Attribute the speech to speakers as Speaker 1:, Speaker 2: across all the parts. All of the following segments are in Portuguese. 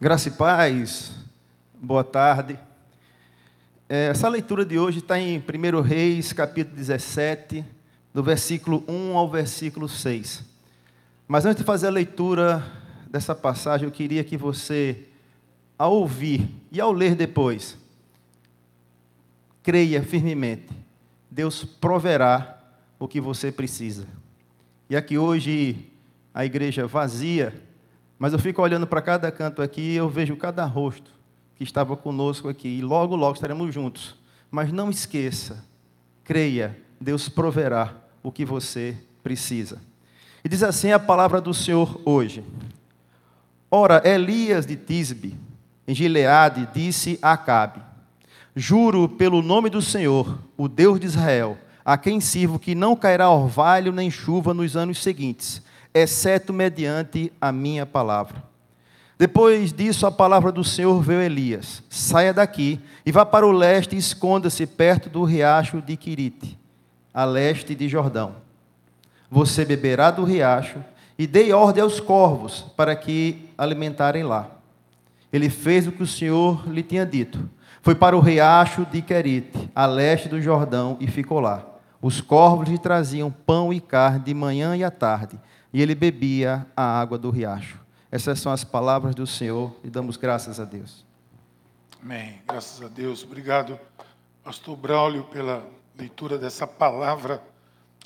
Speaker 1: Graça e paz, boa tarde. É, essa leitura de hoje está em 1 Reis, capítulo 17, do versículo 1 ao versículo 6. Mas antes de fazer a leitura dessa passagem, eu queria que você, ao ouvir e ao ler depois, creia firmemente: Deus proverá o que você precisa. E aqui hoje a igreja vazia, mas eu fico olhando para cada canto aqui e eu vejo cada rosto que estava conosco aqui. E logo, logo estaremos juntos. Mas não esqueça, creia, Deus proverá o que você precisa. E diz assim a palavra do Senhor hoje. Ora, Elias de Tisbe, em Gileade, disse a Acabe: Juro pelo nome do Senhor, o Deus de Israel, a quem sirvo, que não cairá orvalho nem chuva nos anos seguintes, exceto mediante a minha palavra. Depois disso, a palavra do Senhor veio a Elias: Saia daqui e vá para o leste e esconda-se perto do riacho de Quirite, a leste de Jordão. Você beberá do riacho e dei ordem aos corvos para que alimentarem lá. Ele fez o que o Senhor lhe tinha dito. Foi para o riacho de Querite, a leste do Jordão, e ficou lá. Os corvos lhe traziam pão e carne de manhã e à tarde, e ele bebia a água do riacho. Essas são as palavras do Senhor e damos graças a Deus.
Speaker 2: Amém. Graças a Deus. Obrigado, Pastor Braulio, pela leitura dessa palavra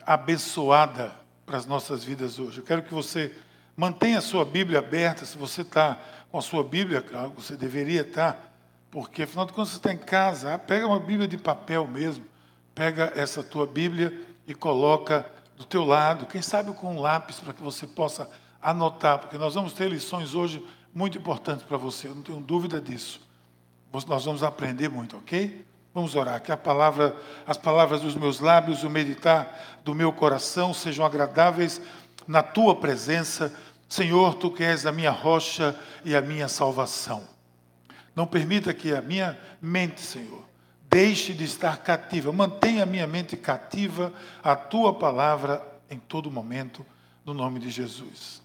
Speaker 2: abençoada para as nossas vidas hoje. Eu quero que você mantenha a sua Bíblia aberta. Se você está com a sua Bíblia, você deveria estar porque, afinal de contas, você está em casa, ah, pega uma Bíblia de papel mesmo, pega essa tua Bíblia e coloca do teu lado, quem sabe com um lápis para que você possa anotar, porque nós vamos ter lições hoje muito importantes para você, eu não tenho dúvida disso. Nós vamos aprender muito, ok? Vamos orar, que a palavra, as palavras dos meus lábios, o meditar do meu coração sejam agradáveis na tua presença. Senhor, tu que és a minha rocha e a minha salvação. Não permita que a minha mente, Senhor, deixe de estar cativa. Mantenha a minha mente cativa à tua palavra em todo momento, no nome de Jesus.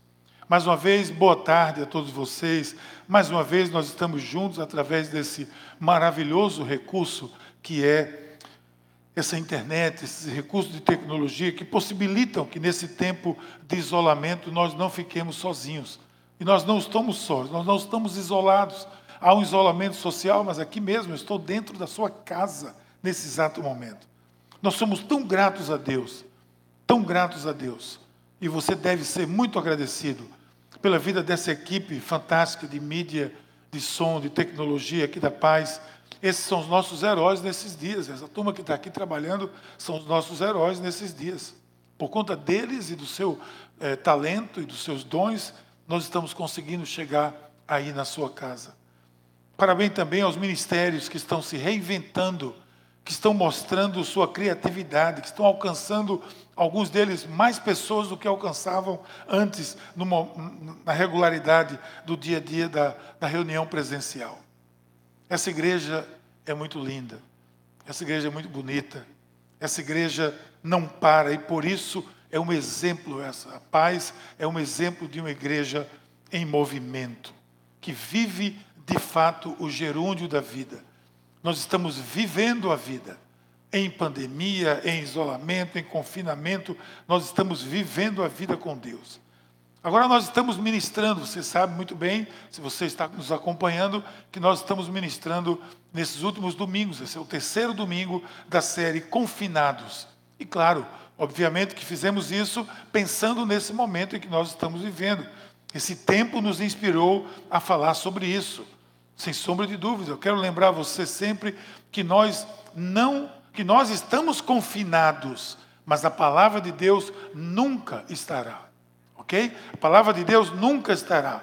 Speaker 2: Mais uma vez, boa tarde a todos vocês. Mais uma vez, nós estamos juntos através desse maravilhoso recurso que é essa internet, esses recursos de tecnologia que possibilitam que nesse tempo de isolamento nós não fiquemos sozinhos. E nós não estamos sós, nós não estamos isolados há um isolamento social, mas aqui mesmo eu estou dentro da sua casa nesse exato momento. Nós somos tão gratos a Deus, tão gratos a Deus, e você deve ser muito agradecido pela vida dessa equipe fantástica de mídia, de som, de tecnologia aqui da Paz. Esses são os nossos heróis nesses dias. Essa turma que está aqui trabalhando são os nossos heróis nesses dias. Por conta deles e do seu eh, talento e dos seus dons, nós estamos conseguindo chegar aí na sua casa. Parabéns também aos ministérios que estão se reinventando, que estão mostrando sua criatividade, que estão alcançando, alguns deles, mais pessoas do que alcançavam antes, numa, na regularidade do dia a dia da, da reunião presencial. Essa igreja é muito linda, essa igreja é muito bonita, essa igreja não para e por isso é um exemplo essa. A paz é um exemplo de uma igreja em movimento, que vive de fato o gerúndio da vida. Nós estamos vivendo a vida. Em pandemia, em isolamento, em confinamento, nós estamos vivendo a vida com Deus. Agora nós estamos ministrando, você sabe muito bem, se você está nos acompanhando, que nós estamos ministrando nesses últimos domingos. Esse é o terceiro domingo da série Confinados. E claro, obviamente que fizemos isso pensando nesse momento em que nós estamos vivendo. Esse tempo nos inspirou a falar sobre isso. Sem sombra de dúvida, eu quero lembrar você sempre que nós não, que nós estamos confinados, mas a palavra de Deus nunca estará. OK? A palavra de Deus nunca estará.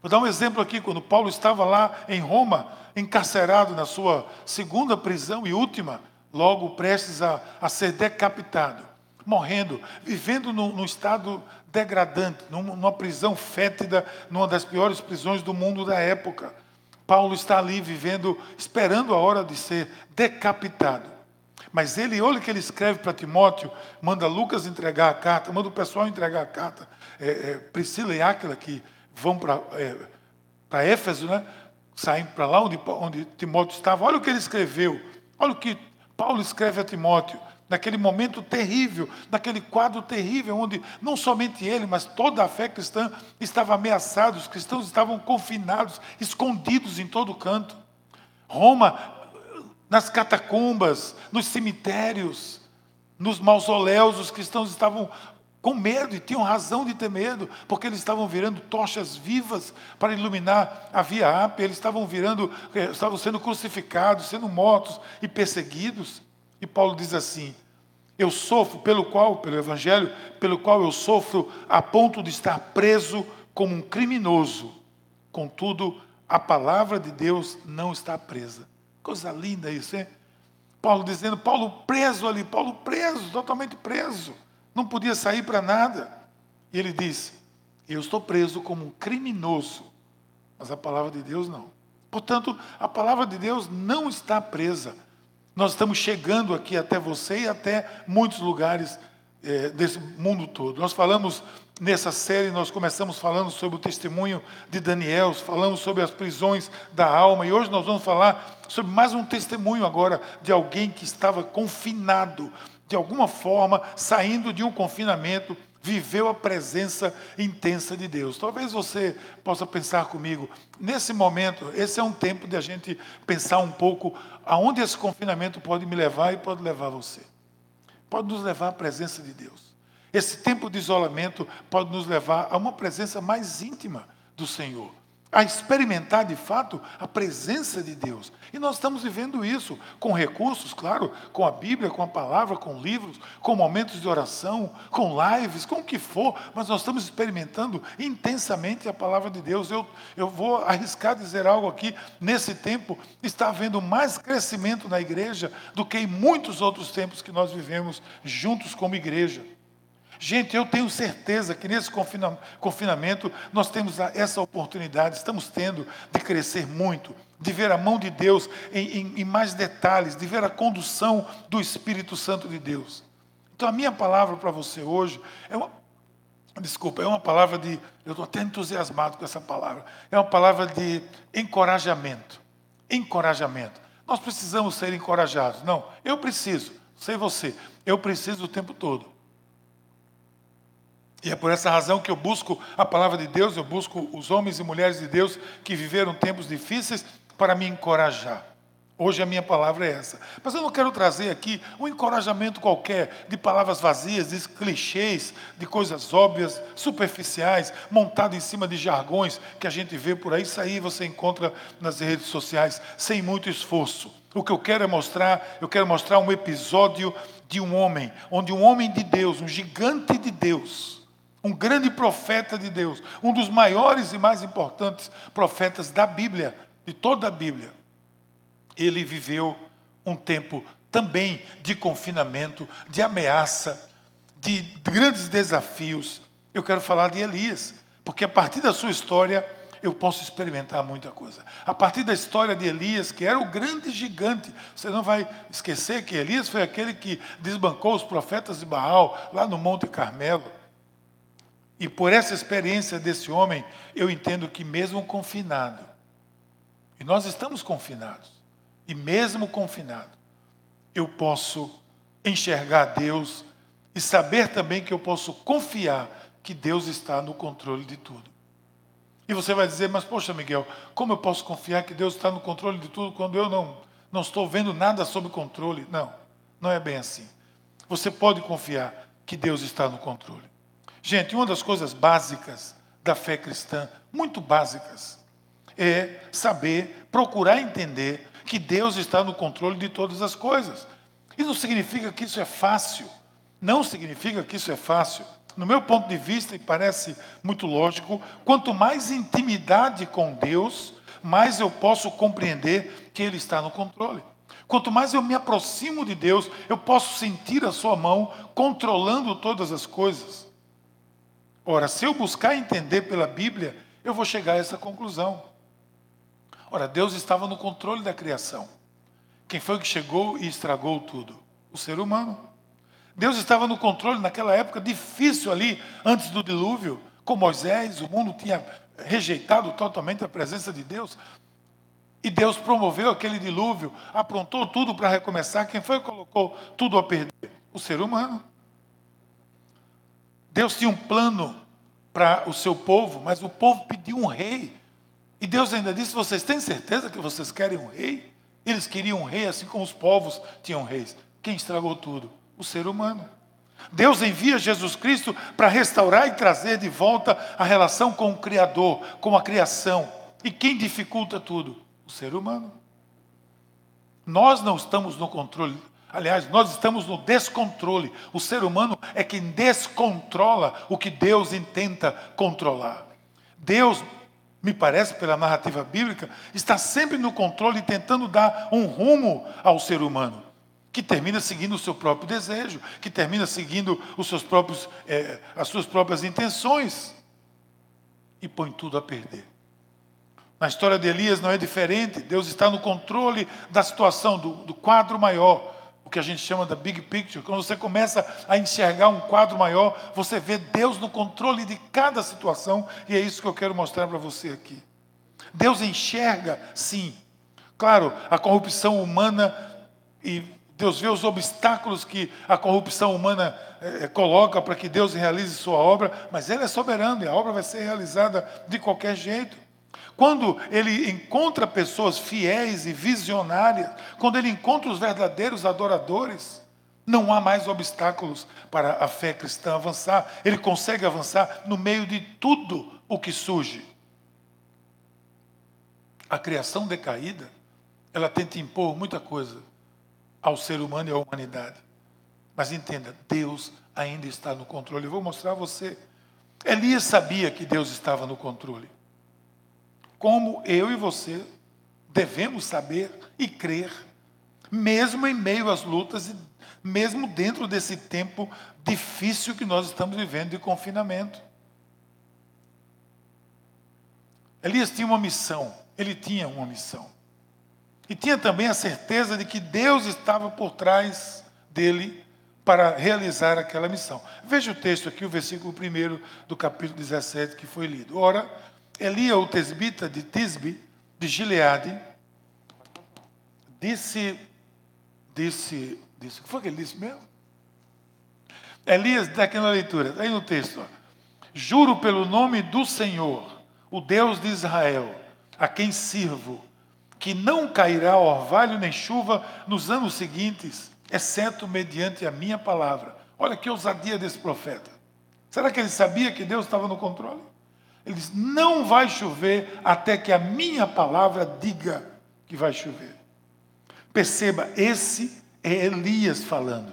Speaker 2: Vou dar um exemplo aqui, quando Paulo estava lá em Roma, encarcerado na sua segunda prisão e última, logo prestes a, a ser decapitado, morrendo, vivendo num, num estado degradante, numa prisão fétida, numa das piores prisões do mundo da época. Paulo está ali vivendo, esperando a hora de ser decapitado. Mas ele, olha o que ele escreve para Timóteo, manda Lucas entregar a carta, manda o pessoal entregar a carta. É, é, Priscila e Áquila, que vão para é, Éfeso, né? saindo para lá onde, onde Timóteo estava. Olha o que ele escreveu. Olha o que Paulo escreve a Timóteo. Naquele momento terrível, naquele quadro terrível, onde não somente ele, mas toda a fé cristã estava ameaçada, os cristãos estavam confinados, escondidos em todo canto. Roma, nas catacumbas, nos cemitérios, nos mausoléus, os cristãos estavam com medo e tinham razão de ter medo, porque eles estavam virando tochas vivas para iluminar a via Ápia, eles estavam virando, eh, estavam sendo crucificados, sendo mortos e perseguidos. E Paulo diz assim: Eu sofro pelo qual, pelo evangelho, pelo qual eu sofro a ponto de estar preso como um criminoso. Contudo, a palavra de Deus não está presa. Coisa linda isso, hein? Paulo dizendo, Paulo preso ali, Paulo preso, totalmente preso não podia sair para nada. E ele disse: Eu estou preso como um criminoso, mas a palavra de Deus não. Portanto, a palavra de Deus não está presa. Nós estamos chegando aqui até você e até muitos lugares é, desse mundo todo. Nós falamos nessa série, nós começamos falando sobre o testemunho de Daniel, falamos sobre as prisões da alma, e hoje nós vamos falar sobre mais um testemunho agora de alguém que estava confinado de alguma forma, saindo de um confinamento, viveu a presença intensa de Deus. Talvez você possa pensar comigo, nesse momento, esse é um tempo de a gente pensar um pouco aonde esse confinamento pode me levar e pode levar você. Pode nos levar à presença de Deus. Esse tempo de isolamento pode nos levar a uma presença mais íntima do Senhor a experimentar de fato a presença de Deus. E nós estamos vivendo isso com recursos, claro, com a Bíblia, com a palavra, com livros, com momentos de oração, com lives, com o que for, mas nós estamos experimentando intensamente a palavra de Deus. Eu, eu vou arriscar dizer algo aqui: nesse tempo está havendo mais crescimento na igreja do que em muitos outros tempos que nós vivemos juntos como igreja. Gente, eu tenho certeza que nesse confinamento nós temos essa oportunidade, estamos tendo de crescer muito, de ver a mão de Deus em, em, em mais detalhes, de ver a condução do Espírito Santo de Deus. Então, a minha palavra para você hoje é uma, desculpa, é uma palavra de, eu estou até entusiasmado com essa palavra, é uma palavra de encorajamento. Encorajamento. Nós precisamos ser encorajados. Não, eu preciso, sei você, eu preciso o tempo todo. E é por essa razão que eu busco a palavra de Deus, eu busco os homens e mulheres de Deus que viveram tempos difíceis para me encorajar. Hoje a minha palavra é essa. Mas eu não quero trazer aqui um encorajamento qualquer de palavras vazias, de clichês, de coisas óbvias, superficiais, montado em cima de jargões que a gente vê por aí. Isso aí você encontra nas redes sociais sem muito esforço. O que eu quero é mostrar, eu quero mostrar um episódio de um homem, onde um homem de Deus, um gigante de Deus, um grande profeta de Deus, um dos maiores e mais importantes profetas da Bíblia, de toda a Bíblia. Ele viveu um tempo também de confinamento, de ameaça, de grandes desafios. Eu quero falar de Elias, porque a partir da sua história eu posso experimentar muita coisa. A partir da história de Elias, que era o grande gigante, você não vai esquecer que Elias foi aquele que desbancou os profetas de Baal lá no Monte Carmelo. E por essa experiência desse homem, eu entendo que mesmo confinado, e nós estamos confinados, e mesmo confinado, eu posso enxergar Deus e saber também que eu posso confiar que Deus está no controle de tudo. E você vai dizer, mas poxa, Miguel, como eu posso confiar que Deus está no controle de tudo quando eu não, não estou vendo nada sob controle? Não, não é bem assim. Você pode confiar que Deus está no controle. Gente, uma das coisas básicas da fé cristã, muito básicas, é saber, procurar entender que Deus está no controle de todas as coisas. Isso não significa que isso é fácil. Não significa que isso é fácil. No meu ponto de vista, e parece muito lógico, quanto mais intimidade com Deus, mais eu posso compreender que Ele está no controle. Quanto mais eu me aproximo de Deus, eu posso sentir a Sua mão controlando todas as coisas. Ora, se eu buscar entender pela Bíblia, eu vou chegar a essa conclusão. Ora, Deus estava no controle da criação. Quem foi que chegou e estragou tudo? O ser humano. Deus estava no controle naquela época difícil ali, antes do dilúvio, com Moisés, o mundo tinha rejeitado totalmente a presença de Deus. E Deus promoveu aquele dilúvio, aprontou tudo para recomeçar. Quem foi que colocou tudo a perder? O ser humano. Deus tinha um plano para o seu povo, mas o povo pediu um rei. E Deus ainda disse: Vocês têm certeza que vocês querem um rei? Eles queriam um rei, assim como os povos tinham reis. Quem estragou tudo? O ser humano. Deus envia Jesus Cristo para restaurar e trazer de volta a relação com o Criador, com a criação. E quem dificulta tudo? O ser humano. Nós não estamos no controle. Aliás, nós estamos no descontrole. O ser humano é quem descontrola o que Deus intenta controlar. Deus, me parece, pela narrativa bíblica, está sempre no controle, tentando dar um rumo ao ser humano que termina seguindo o seu próprio desejo, que termina seguindo os seus próprios, é, as suas próprias intenções e põe tudo a perder. Na história de Elias não é diferente, Deus está no controle da situação, do, do quadro maior, o que a gente chama da big picture. Quando você começa a enxergar um quadro maior, você vê Deus no controle de cada situação, e é isso que eu quero mostrar para você aqui. Deus enxerga, sim. Claro, a corrupção humana e Deus vê os obstáculos que a corrupção humana é, coloca para que Deus realize sua obra, mas Ele é soberano e a obra vai ser realizada de qualquer jeito. Quando Ele encontra pessoas fiéis e visionárias, quando Ele encontra os verdadeiros adoradores, não há mais obstáculos para a fé cristã avançar. Ele consegue avançar no meio de tudo o que surge. A criação decaída, ela tenta impor muita coisa ao ser humano e à humanidade. Mas entenda, Deus ainda está no controle. Eu vou mostrar a você. Elias sabia que Deus estava no controle. Como eu e você devemos saber e crer, mesmo em meio às lutas e mesmo dentro desse tempo difícil que nós estamos vivendo de confinamento. Elias tinha uma missão, ele tinha uma missão. E tinha também a certeza de que Deus estava por trás dele para realizar aquela missão. Veja o texto aqui, o versículo 1 do capítulo 17 que foi lido. Ora, Elia, o tesbita de Tisbe, de Gileade, disse, disse, disse, o que foi que ele disse mesmo? Elias, daquela leitura, está aí no texto, ó, juro pelo nome do Senhor, o Deus de Israel, a quem sirvo, que não cairá orvalho nem chuva nos anos seguintes, exceto mediante a minha palavra. Olha que ousadia desse profeta. Será que ele sabia que Deus estava no controle? Ele diz: Não vai chover até que a minha palavra diga que vai chover. Perceba, esse é Elias falando.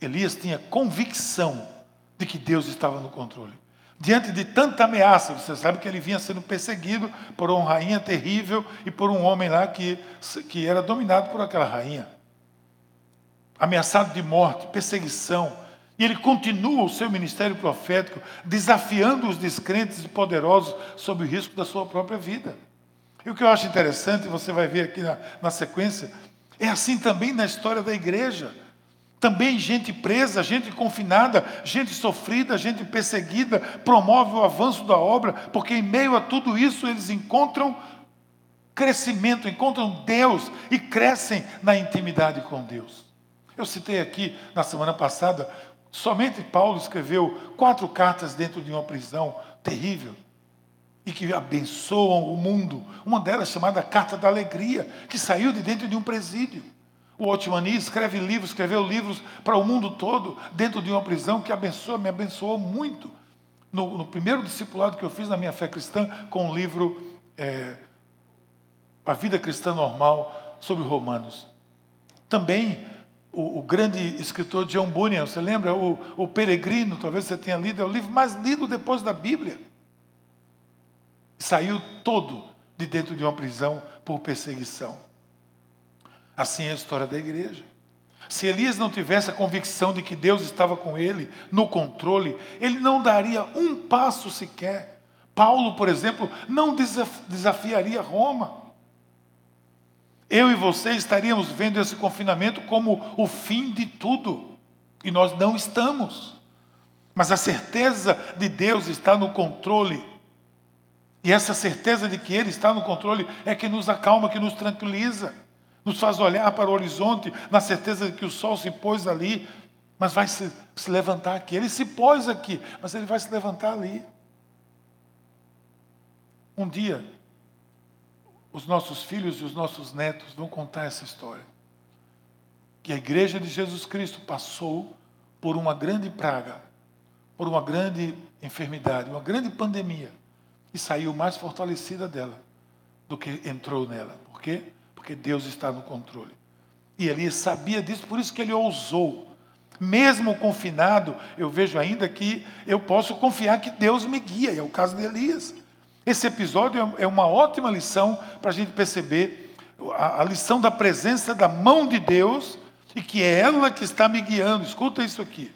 Speaker 2: Elias tinha convicção de que Deus estava no controle. Diante de tanta ameaça, você sabe que ele vinha sendo perseguido por uma rainha terrível e por um homem lá que, que era dominado por aquela rainha. Ameaçado de morte, perseguição. E ele continua o seu ministério profético, desafiando os descrentes e poderosos sob o risco da sua própria vida. E o que eu acho interessante, você vai ver aqui na, na sequência, é assim também na história da igreja. Também gente presa, gente confinada, gente sofrida, gente perseguida, promove o avanço da obra, porque em meio a tudo isso eles encontram crescimento, encontram Deus e crescem na intimidade com Deus. Eu citei aqui na semana passada, somente Paulo escreveu quatro cartas dentro de uma prisão terrível e que abençoam o mundo. Uma delas chamada Carta da Alegria, que saiu de dentro de um presídio. O Otmani escreve livros, escreveu livros para o mundo todo, dentro de uma prisão que abençoa, me abençoou muito. No, no primeiro discipulado que eu fiz na minha fé cristã, com o livro é, A Vida Cristã Normal, sobre Romanos. Também o, o, grande escritor John Bunyan, você lembra? O, o Peregrino, talvez você tenha lido, é o livro mais lido depois da Bíblia. Saiu todo de dentro de uma prisão por perseguição. Assim é a história da igreja. Se Elias não tivesse a convicção de que Deus estava com ele, no controle, ele não daria um passo sequer. Paulo, por exemplo, não desafiaria Roma. Eu e você estaríamos vendo esse confinamento como o fim de tudo. E nós não estamos. Mas a certeza de Deus está no controle E essa certeza de que Ele está no controle é que nos acalma, que nos tranquiliza, nos faz olhar para o horizonte na certeza de que o sol se pôs ali, mas vai se, se levantar aqui. Ele se pôs aqui, mas ele vai se levantar ali. Um dia, os nossos filhos e os nossos netos vão contar essa história. Que a igreja de Jesus Cristo passou por uma grande praga, por uma grande enfermidade, uma grande pandemia, e saiu mais fortalecida dela do que entrou nela. Por quê? Porque Deus está no controle. E Elias sabia disso, por isso que ele ousou. Mesmo confinado, eu vejo ainda que eu posso confiar que Deus me guia, é o caso de Elias. Esse episódio é uma ótima lição para a gente perceber a, a lição da presença da mão de Deus e que é ela que está me guiando. Escuta isso aqui.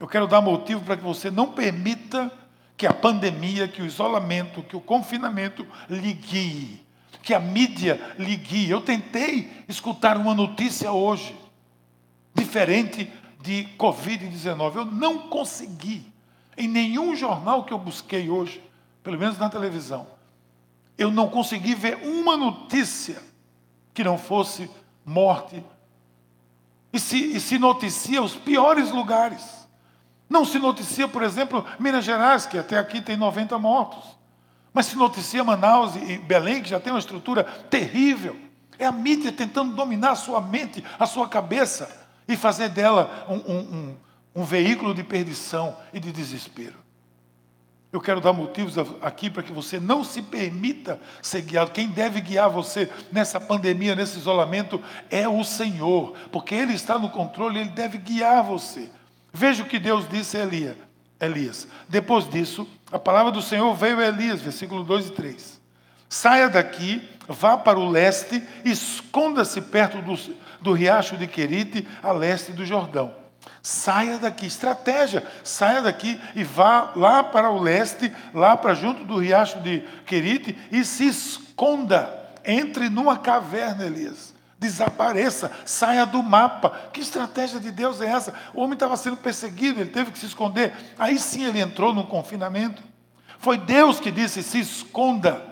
Speaker 2: Eu quero dar motivo para que você não permita que a pandemia, que o isolamento, que o confinamento lhe guie, que a mídia lhe guie. Eu tentei escutar uma notícia hoje, diferente de Covid-19. Eu não consegui. Em nenhum jornal que eu busquei hoje, pelo menos na televisão, eu não consegui ver uma notícia que não fosse morte. E se, e se noticia os piores lugares. Não se noticia, por exemplo, Minas Gerais, que até aqui tem 90 mortos. Mas se noticia Manaus e Belém, que já tem uma estrutura terrível. É a mídia tentando dominar a sua mente, a sua cabeça, e fazer dela um, um, um, um veículo de perdição e de desespero. Eu quero dar motivos aqui para que você não se permita ser guiado. Quem deve guiar você nessa pandemia, nesse isolamento, é o Senhor, porque Ele está no controle, Ele deve guiar você. Veja o que Deus disse a Elias. Elias. Depois disso, a palavra do Senhor veio a Elias, versículo 2 e 3. Saia daqui, vá para o leste, esconda-se perto do, do riacho de Querite, a leste do Jordão. Saia daqui, estratégia, saia daqui e vá lá para o leste, lá para junto do riacho de Querite e se esconda. Entre numa caverna, Elias. Desapareça, saia do mapa. Que estratégia de Deus é essa? O homem estava sendo perseguido, ele teve que se esconder. Aí sim ele entrou no confinamento. Foi Deus que disse: se esconda.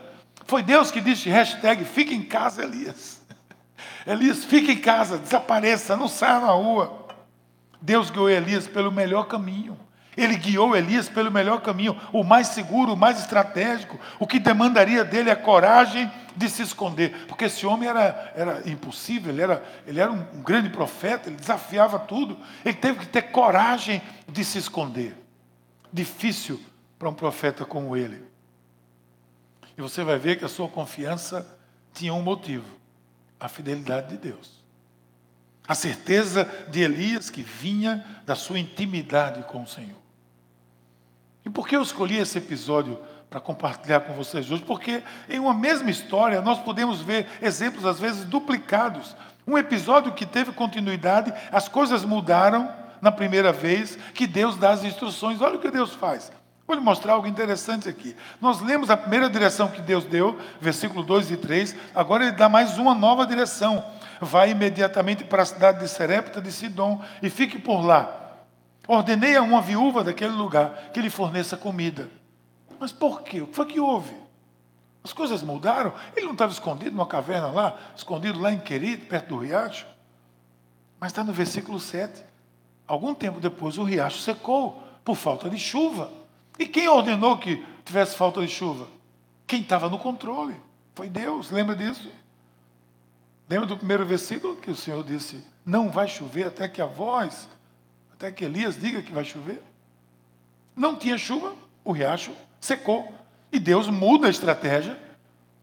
Speaker 2: Foi Deus que disse: hashtag, fique em casa, Elias. Elias, fique em casa, desapareça, não saia na rua. Deus guiou Elias pelo melhor caminho. Ele guiou Elias pelo melhor caminho, o mais seguro, o mais estratégico. O que demandaria dele é coragem de se esconder. Porque esse homem era, era impossível, ele era, ele era um, um grande profeta, ele desafiava tudo. Ele teve que ter coragem de se esconder. Difícil para um profeta como ele. E você vai ver que a sua confiança tinha um motivo: a fidelidade de Deus. A certeza de Elias que vinha da sua intimidade com o Senhor. E por que eu escolhi esse episódio para compartilhar com vocês hoje? Porque em uma mesma história nós podemos ver exemplos às vezes duplicados. Um episódio que teve continuidade, as coisas mudaram na primeira vez que Deus dá as instruções. Olha o que Deus faz. Vou lhe mostrar algo interessante aqui. Nós lemos a primeira direção que Deus deu, versículo 2 e 3, agora ele dá mais uma nova direção vai imediatamente para a cidade de Serepta de Sidom e fique por lá. Ordenei a uma viúva daquele lugar que lhe forneça comida. Mas por quê? O que foi que houve? As coisas mudaram? Ele não estava escondido numa caverna lá, escondido lá em Querido, perto do riacho? Mas está no versículo 7. Algum tempo depois o riacho secou por falta de chuva. E quem ordenou que tivesse falta de chuva? Quem estava no controle? Foi Deus, lembra disso? Lembra do primeiro versículo que o Senhor disse: Não vai chover até que a voz, até que Elias diga que vai chover? Não tinha chuva, o riacho secou. E Deus muda a estratégia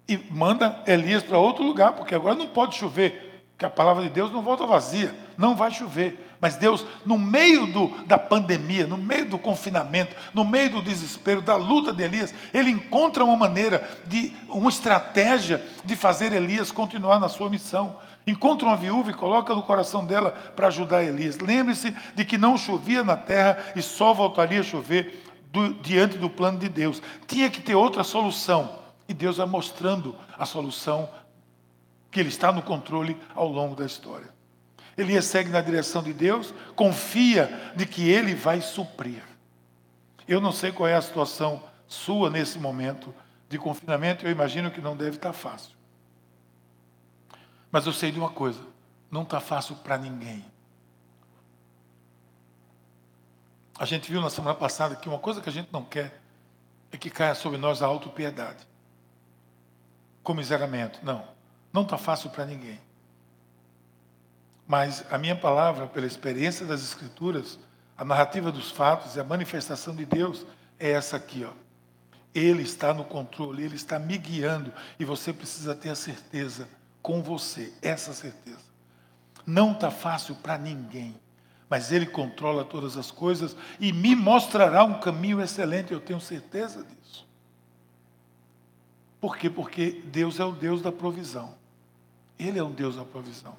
Speaker 2: e manda Elias para outro lugar, porque agora não pode chover, que a palavra de Deus não volta vazia, não vai chover. Mas Deus, no meio do, da pandemia, no meio do confinamento, no meio do desespero, da luta de Elias, ele encontra uma maneira, de uma estratégia de fazer Elias continuar na sua missão. Encontra uma viúva e coloca no coração dela para ajudar Elias. Lembre-se de que não chovia na terra e só voltaria a chover do, diante do plano de Deus. Tinha que ter outra solução. E Deus vai mostrando a solução que Ele está no controle ao longo da história. Elias segue na direção de Deus, confia de que Ele vai suprir. Eu não sei qual é a situação sua nesse momento, de confinamento, eu imagino que não deve estar fácil. Mas eu sei de uma coisa: não está fácil para ninguém. A gente viu na semana passada que uma coisa que a gente não quer é que caia sobre nós a autopiedade. Comiseramento. Não. Não está fácil para ninguém. Mas a minha palavra, pela experiência das Escrituras, a narrativa dos fatos e a manifestação de Deus é essa aqui, ó. Ele está no controle, ele está me guiando e você precisa ter a certeza com você, essa certeza. Não está fácil para ninguém, mas ele controla todas as coisas e me mostrará um caminho excelente, eu tenho certeza disso. Por quê? Porque Deus é o Deus da provisão. Ele é o Deus da provisão.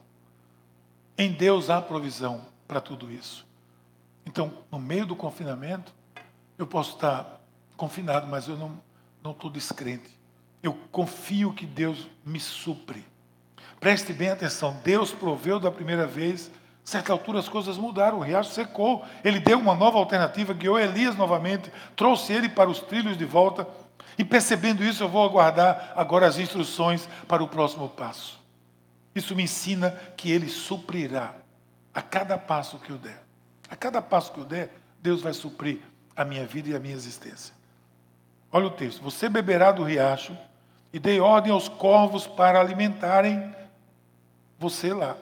Speaker 2: Em Deus há provisão para tudo isso. Então, no meio do confinamento, eu posso estar confinado, mas eu não, não estou descrente. Eu confio que Deus me supre. Preste bem atenção, Deus proveu da primeira vez, certa altura as coisas mudaram, o riacho secou, ele deu uma nova alternativa, guiou Elias novamente, trouxe ele para os trilhos de volta, e percebendo isso, eu vou aguardar agora as instruções para o próximo passo. Isso me ensina que Ele suprirá a cada passo que eu der. A cada passo que eu der, Deus vai suprir a minha vida e a minha existência. Olha o texto: Você beberá do riacho e dei ordem aos corvos para alimentarem você lá.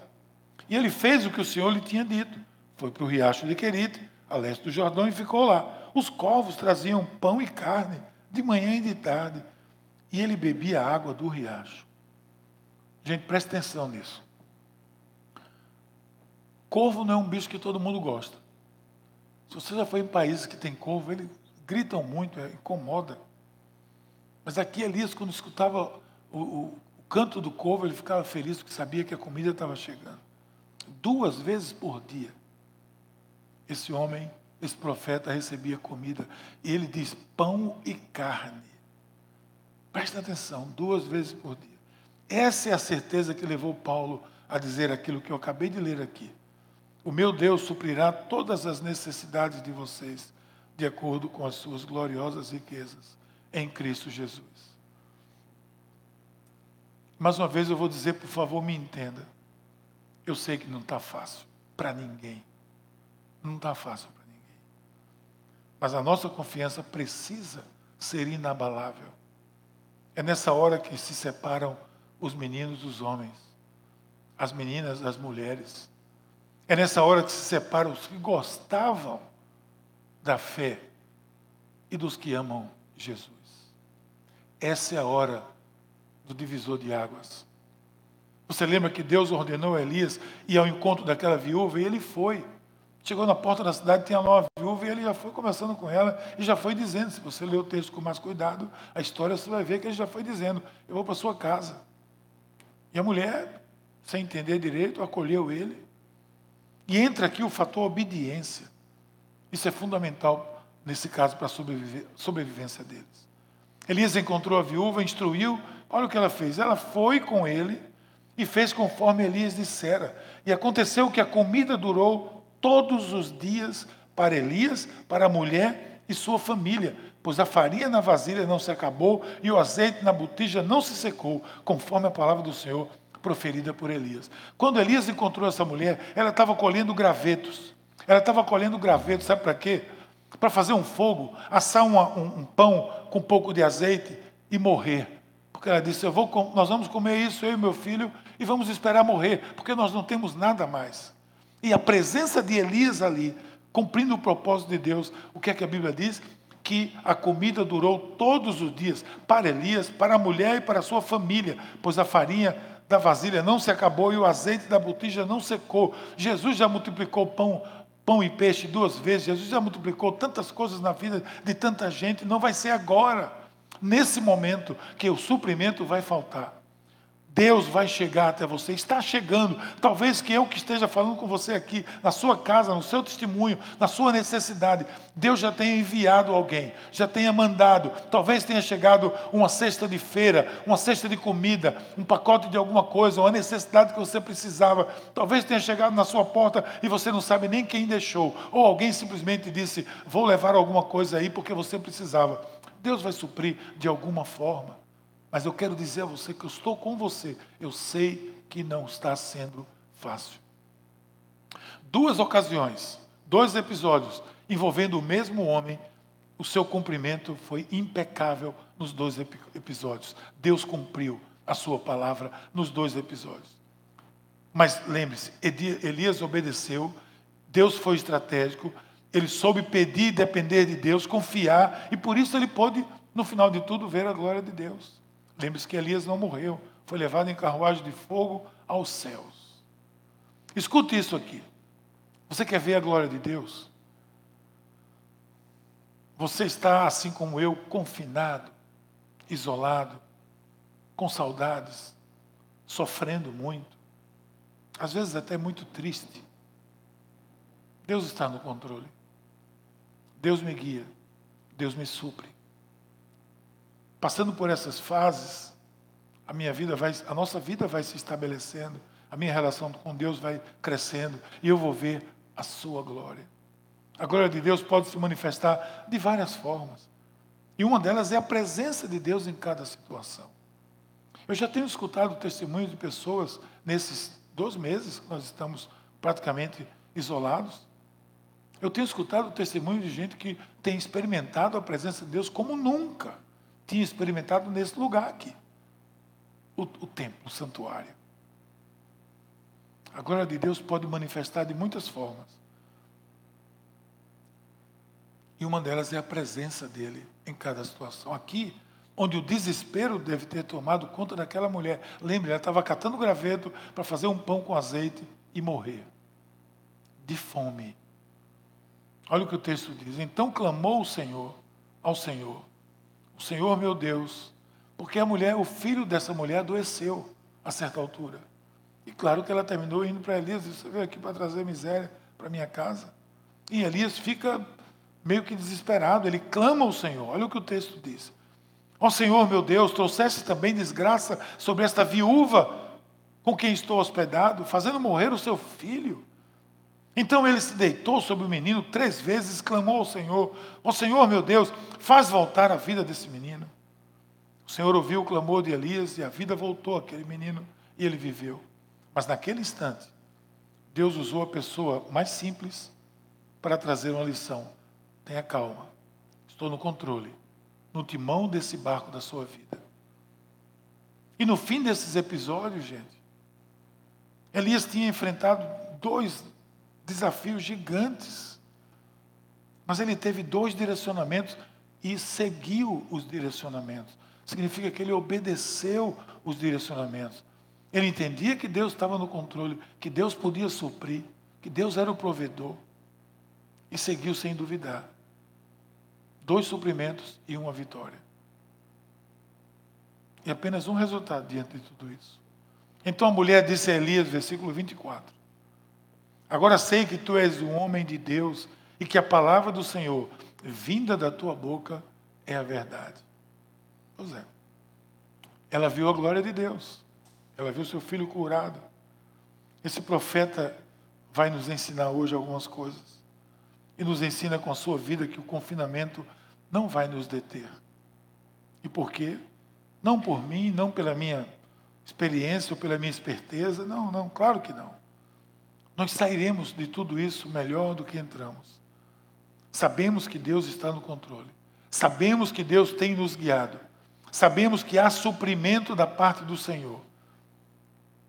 Speaker 2: E ele fez o que o Senhor lhe tinha dito. Foi para o riacho de Querite, a leste do Jordão, e ficou lá. Os corvos traziam pão e carne, de manhã e de tarde, e ele bebia a água do riacho. Gente, preste atenção nisso. Corvo não é um bicho que todo mundo gosta. Se você já foi em países que tem corvo, eles gritam muito, é, incomoda. Mas aqui Elias, quando escutava o, o, o canto do corvo, ele ficava feliz porque sabia que a comida estava chegando. Duas vezes por dia, esse homem, esse profeta, recebia comida. E ele diz: pão e carne. Presta atenção, duas vezes por dia. Essa é a certeza que levou Paulo a dizer aquilo que eu acabei de ler aqui. O meu Deus suprirá todas as necessidades de vocês, de acordo com as suas gloriosas riquezas em Cristo Jesus. Mais uma vez eu vou dizer, por favor, me entenda. Eu sei que não está fácil para ninguém. Não está fácil para ninguém. Mas a nossa confiança precisa ser inabalável. É nessa hora que se separam os meninos dos homens, as meninas das mulheres. É nessa hora que se separam os que gostavam da fé e dos que amam Jesus. Essa é a hora do divisor de águas. Você lembra que Deus ordenou a Elias ir ao encontro daquela viúva e ele foi. Chegou na porta da cidade, tinha lá uma viúva e ele já foi conversando com ela e já foi dizendo. Se você ler o texto com mais cuidado, a história você vai ver que ele já foi dizendo: Eu vou para sua casa. E a mulher, sem entender direito, acolheu ele. E entra aqui o fator obediência. Isso é fundamental nesse caso para a sobrevivência deles. Elias encontrou a viúva, instruiu, olha o que ela fez. Ela foi com ele e fez conforme Elias dissera. E aconteceu que a comida durou todos os dias para Elias, para a mulher e sua família, pois a farinha na vasilha não se acabou e o azeite na botija não se secou, conforme a palavra do Senhor proferida por Elias. Quando Elias encontrou essa mulher, ela estava colhendo gravetos. Ela estava colhendo gravetos, sabe para quê? Para fazer um fogo, assar uma, um, um, pão com um pouco de azeite e morrer. Porque ela disse: Eu vou, Nós vamos comer isso, eu e meu filho, e vamos esperar morrer, porque nós não temos nada mais. E a presença de Elias ali, cumprindo o propósito de Deus, o que é que a Bíblia diz? Que a comida durou todos os dias para Elias, para a mulher e para a sua família, pois a farinha da vasilha não se acabou e o azeite da botija não secou. Jesus já multiplicou pão, pão e peixe duas vezes. Jesus já multiplicou tantas coisas na vida de tanta gente. Não vai ser agora, nesse momento, que o suprimento vai faltar. Deus vai chegar até você, está chegando. Talvez que eu que esteja falando com você aqui, na sua casa, no seu testemunho, na sua necessidade, Deus já tenha enviado alguém, já tenha mandado. Talvez tenha chegado uma cesta de feira, uma cesta de comida, um pacote de alguma coisa, uma necessidade que você precisava. Talvez tenha chegado na sua porta e você não sabe nem quem deixou. Ou alguém simplesmente disse: Vou levar alguma coisa aí porque você precisava. Deus vai suprir de alguma forma. Mas eu quero dizer a você que eu estou com você. Eu sei que não está sendo fácil. Duas ocasiões, dois episódios envolvendo o mesmo homem, o seu cumprimento foi impecável nos dois episódios. Deus cumpriu a sua palavra nos dois episódios. Mas lembre-se, Elias obedeceu, Deus foi estratégico, ele soube pedir e depender de Deus, confiar, e por isso ele pôde, no final de tudo, ver a glória de Deus. Lembre-se que Elias não morreu, foi levado em carruagem de fogo aos céus. Escute isso aqui. Você quer ver a glória de Deus? Você está, assim como eu, confinado, isolado, com saudades, sofrendo muito, às vezes até muito triste. Deus está no controle. Deus me guia. Deus me supre. Passando por essas fases, a minha vida vai, a nossa vida vai se estabelecendo, a minha relação com Deus vai crescendo e eu vou ver a sua glória. A glória de Deus pode se manifestar de várias formas. E uma delas é a presença de Deus em cada situação. Eu já tenho escutado testemunhos de pessoas nesses dois meses que nós estamos praticamente isolados. Eu tenho escutado testemunhos de gente que tem experimentado a presença de Deus como nunca tinha experimentado nesse lugar aqui o, o templo, o santuário. A glória de Deus pode manifestar de muitas formas. E uma delas é a presença dele em cada situação. Aqui, onde o desespero deve ter tomado conta daquela mulher. Lembre, ela estava catando graveto para fazer um pão com azeite e morrer de fome. Olha o que o texto diz. Então clamou o Senhor ao Senhor o Senhor meu Deus, porque a mulher, o filho dessa mulher adoeceu a certa altura. E claro que ela terminou indo para Elias, você veio aqui para trazer miséria para minha casa. E Elias fica meio que desesperado, ele clama ao Senhor. Olha o que o texto diz. Ó oh, Senhor meu Deus, trouxeste também desgraça sobre esta viúva com quem estou hospedado, fazendo morrer o seu filho. Então ele se deitou sobre o menino três vezes, clamou ao Senhor: Ó oh, Senhor meu Deus, faz voltar a vida desse menino. O Senhor ouviu o clamor de Elias e a vida voltou àquele menino e ele viveu. Mas naquele instante, Deus usou a pessoa mais simples para trazer uma lição. Tenha calma, estou no controle, no timão desse barco da sua vida. E no fim desses episódios, gente, Elias tinha enfrentado dois desafios gigantes. Mas ele teve dois direcionamentos e seguiu os direcionamentos. Significa que ele obedeceu os direcionamentos. Ele entendia que Deus estava no controle, que Deus podia suprir, que Deus era o provedor. E seguiu sem duvidar. Dois suprimentos e uma vitória. E apenas um resultado diante de tudo isso. Então a mulher disse a Elias, versículo 24: Agora sei que tu és um homem de Deus e que a palavra do Senhor, vinda da tua boca, é a verdade. Pois é. Ela viu a glória de Deus. Ela viu seu filho curado. Esse profeta vai nos ensinar hoje algumas coisas. E nos ensina com a sua vida que o confinamento não vai nos deter. E por quê? Não por mim, não pela minha experiência ou pela minha esperteza. Não, não, claro que não. Nós sairemos de tudo isso melhor do que entramos. Sabemos que Deus está no controle. Sabemos que Deus tem nos guiado. Sabemos que há suprimento da parte do Senhor.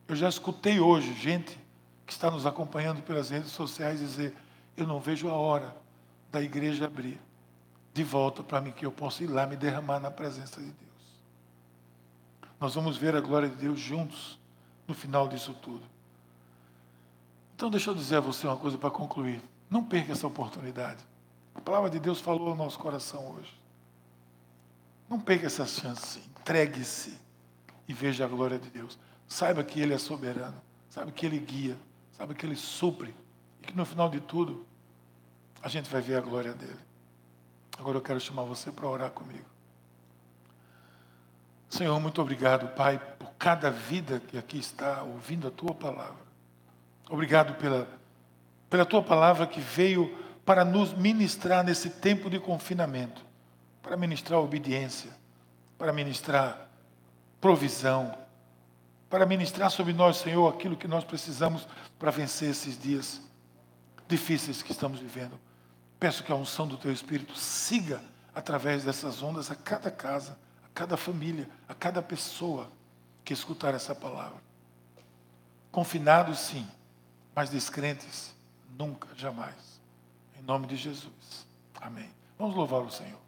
Speaker 2: Eu já escutei hoje gente que está nos acompanhando pelas redes sociais dizer: Eu não vejo a hora da igreja abrir de volta para mim, que eu possa ir lá me derramar na presença de Deus. Nós vamos ver a glória de Deus juntos no final disso tudo. Então, deixa eu dizer a você uma coisa para concluir. Não perca essa oportunidade. A palavra de Deus falou ao nosso coração hoje. Não perca essa chance. Entregue-se e veja a glória de Deus. Saiba que Ele é soberano. Saiba que Ele guia. Saiba que Ele supre. E que no final de tudo, a gente vai ver a glória dele. Agora eu quero chamar você para orar comigo. Senhor, muito obrigado, Pai, por cada vida que aqui está ouvindo a tua palavra. Obrigado pela, pela tua palavra que veio para nos ministrar nesse tempo de confinamento. para ministrar obediência, para ministrar provisão, para ministrar sobre nós, Senhor, aquilo que nós precisamos para vencer esses dias difíceis que estamos vivendo. Peço que a unção do Teu Espírito siga através dessas ondas a cada casa, a cada família, a cada pessoa que escutar essa palavra. Confinados, sim, mas descrentes, nunca, jamais. Em nome de Jesus. Amém. Vamos louvar o Senhor.